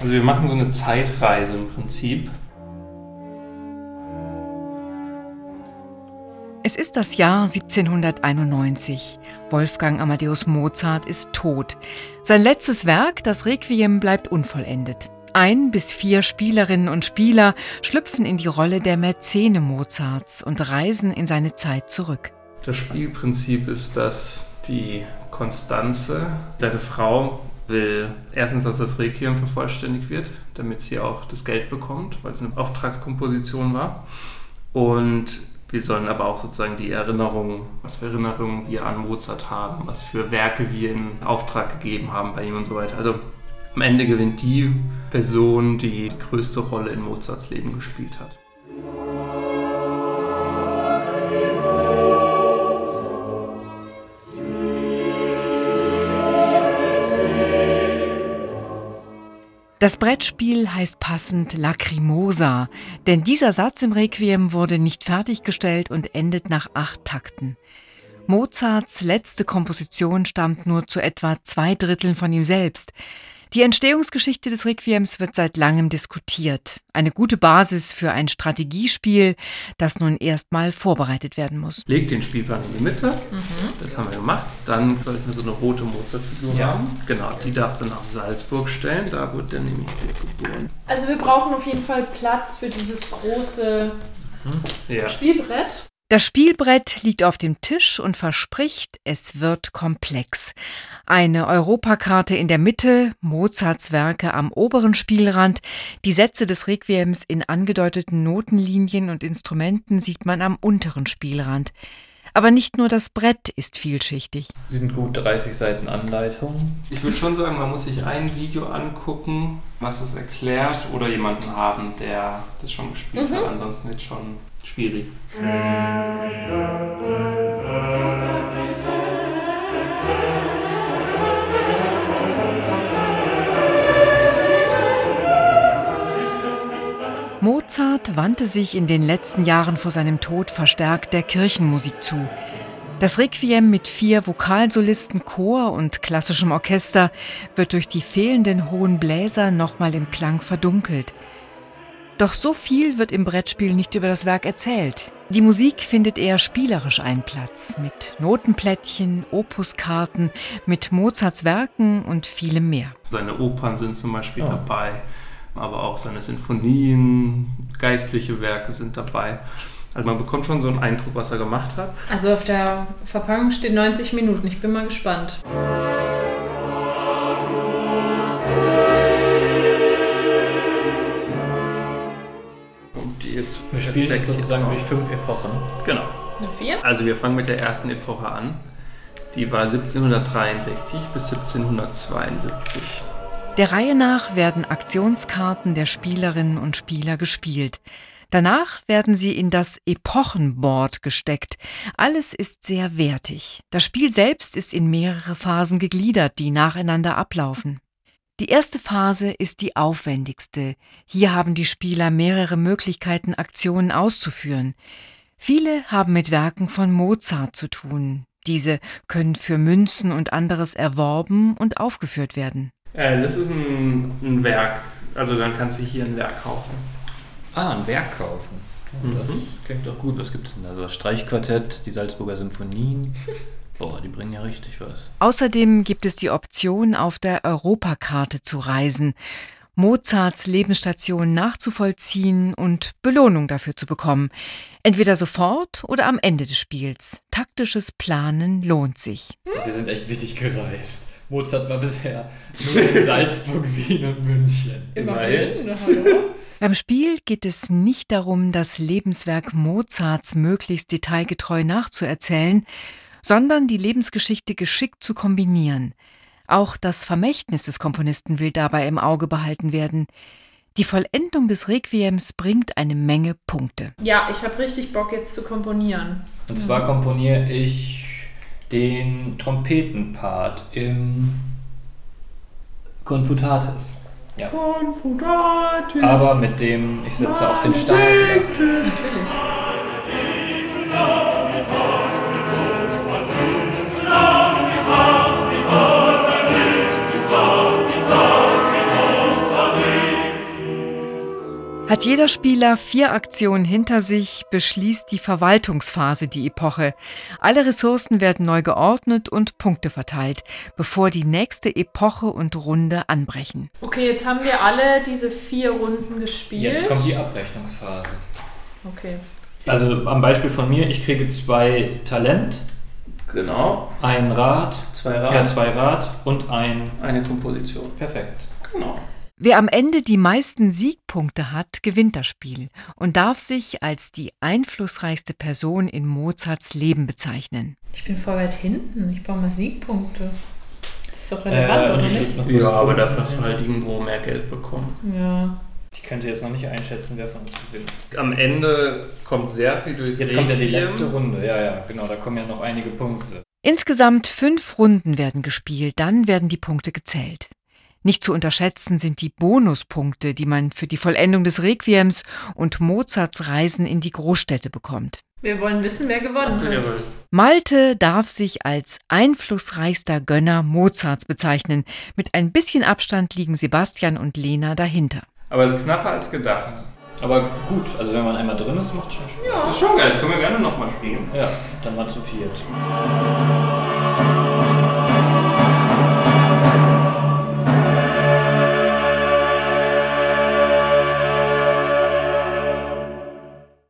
Also wir machen so eine Zeitreise im Prinzip. Es ist das Jahr 1791. Wolfgang Amadeus Mozart ist tot. Sein letztes Werk, das Requiem, bleibt unvollendet. Ein bis vier Spielerinnen und Spieler schlüpfen in die Rolle der Mäzene Mozarts und reisen in seine Zeit zurück. Das Spielprinzip ist, dass die Konstanze, seine Frau, will erstens, dass das Requiem vervollständigt wird, damit sie auch das Geld bekommt, weil es eine Auftragskomposition war. Und wir sollen aber auch sozusagen die Erinnerungen, was für Erinnerungen wir an Mozart haben, was für Werke wir in Auftrag gegeben haben bei ihm und so weiter. Also am Ende gewinnt die Person, die die größte Rolle in Mozarts Leben gespielt hat. Das Brettspiel heißt passend Lacrimosa, denn dieser Satz im Requiem wurde nicht fertiggestellt und endet nach acht Takten. Mozarts letzte Komposition stammt nur zu etwa zwei Dritteln von ihm selbst. Die Entstehungsgeschichte des Requiems wird seit langem diskutiert. Eine gute Basis für ein Strategiespiel, das nun erstmal vorbereitet werden muss. Leg den Spielplan in die Mitte. Mhm. Das haben wir gemacht. Dann sollten wir so eine rote Mozart-Figur ja. haben. Genau, die darfst du nach Salzburg stellen. Da wird dann nämlich der geboren. Also wir brauchen auf jeden Fall Platz für dieses große mhm. ja. Spielbrett. Das Spielbrett liegt auf dem Tisch und verspricht, es wird komplex. Eine Europakarte in der Mitte, Mozarts Werke am oberen Spielrand, die Sätze des Requiems in angedeuteten Notenlinien und Instrumenten sieht man am unteren Spielrand. Aber nicht nur das Brett ist vielschichtig. Sind gut 30 Seiten Anleitung. Ich würde schon sagen, man muss sich ein Video angucken, was es erklärt, oder jemanden haben, der das schon gespielt mhm. hat. Ansonsten jetzt schon schwierig. Mozart wandte sich in den letzten Jahren vor seinem Tod verstärkt der Kirchenmusik zu. Das Requiem mit vier Vokalsolisten, Chor und klassischem Orchester wird durch die fehlenden hohen Bläser nochmal im Klang verdunkelt. Doch so viel wird im Brettspiel nicht über das Werk erzählt. Die Musik findet eher spielerisch einen Platz, mit Notenplättchen, Opuskarten, mit Mozarts Werken und vielem mehr. Seine Opern sind zum Beispiel oh. dabei, aber auch seine Sinfonien, geistliche Werke sind dabei. Also man bekommt schon so einen Eindruck, was er gemacht hat. Also auf der Verpackung steht 90 Minuten. Ich bin mal gespannt. Jetzt. Wir spielen sozusagen durch fünf Epochen. Genau. Eine vier? Also wir fangen mit der ersten Epoche an. Die war 1763 bis 1772. Der Reihe nach werden Aktionskarten der Spielerinnen und Spieler gespielt. Danach werden sie in das Epochenboard gesteckt. Alles ist sehr wertig. Das Spiel selbst ist in mehrere Phasen gegliedert, die nacheinander ablaufen. Die erste Phase ist die aufwendigste. Hier haben die Spieler mehrere Möglichkeiten, Aktionen auszuführen. Viele haben mit Werken von Mozart zu tun. Diese können für Münzen und anderes erworben und aufgeführt werden. Äh, das ist ein, ein, Werk. Also dann kannst du hier ein Werk kaufen. Ah, ein Werk kaufen. Das mhm. klingt doch gut. Was gibt es denn da? Also das Streichquartett, die Salzburger Symphonien. Boah, die bringen ja richtig was. Außerdem gibt es die Option, auf der Europakarte zu reisen, Mozarts Lebensstation nachzuvollziehen und Belohnung dafür zu bekommen. Entweder sofort oder am Ende des Spiels. Taktisches Planen lohnt sich. Wir sind echt wichtig gereist. Mozart war bisher nur in Salzburg, Wien und München. Immerhin. Immerhin. Beim Spiel geht es nicht darum, das Lebenswerk Mozarts möglichst detailgetreu nachzuerzählen, sondern die Lebensgeschichte geschickt zu kombinieren. Auch das Vermächtnis des Komponisten will dabei im Auge behalten werden. Die Vollendung des Requiems bringt eine Menge Punkte. Ja, ich habe richtig Bock jetzt zu komponieren. Und zwar komponiere ich den Trompetenpart im Confutatis. Ja. Confutatis. Aber mit dem, ich sitze auf den Stein. Natürlich. Hat jeder Spieler vier Aktionen hinter sich, beschließt die Verwaltungsphase die Epoche. Alle Ressourcen werden neu geordnet und Punkte verteilt, bevor die nächste Epoche und Runde anbrechen. Okay, jetzt haben wir alle diese vier Runden gespielt. Jetzt kommt die Abrechnungsphase. Okay. Also am Beispiel von mir, ich kriege zwei Talent, Genau. ein Rad, Zwei Rad. ja, zwei Rad und ein. Eine Komposition. Perfekt. Genau. Wer am Ende die meisten Siegpunkte hat, gewinnt das Spiel und darf sich als die einflussreichste Person in Mozarts Leben bezeichnen. Ich bin voll weit hinten. Ich brauche mal Siegpunkte. Das ist doch relevant, oder ich nicht? Ja, was- aber dafür hast du halt irgendwo mehr Geld bekommen. Ja. Ich könnte jetzt noch nicht einschätzen, wer von uns gewinnt. Am Ende kommt sehr viel durchs Jetzt kommt ja die letzte Runde. Ja, ja, genau. Da kommen ja noch einige Punkte. Insgesamt fünf Runden werden gespielt, dann werden die Punkte gezählt. Nicht zu unterschätzen sind die Bonuspunkte, die man für die Vollendung des Requiems und Mozarts Reisen in die Großstädte bekommt. Wir wollen wissen, wer gewonnen hat. Malte darf sich als einflussreichster Gönner Mozarts bezeichnen. Mit ein bisschen Abstand liegen Sebastian und Lena dahinter. Aber es ist knapper als gedacht. Aber gut, also wenn man einmal drin ist, macht schon Spaß. Das ist schon geil, das können wir gerne nochmal spielen. Ja, dann mal zu viert.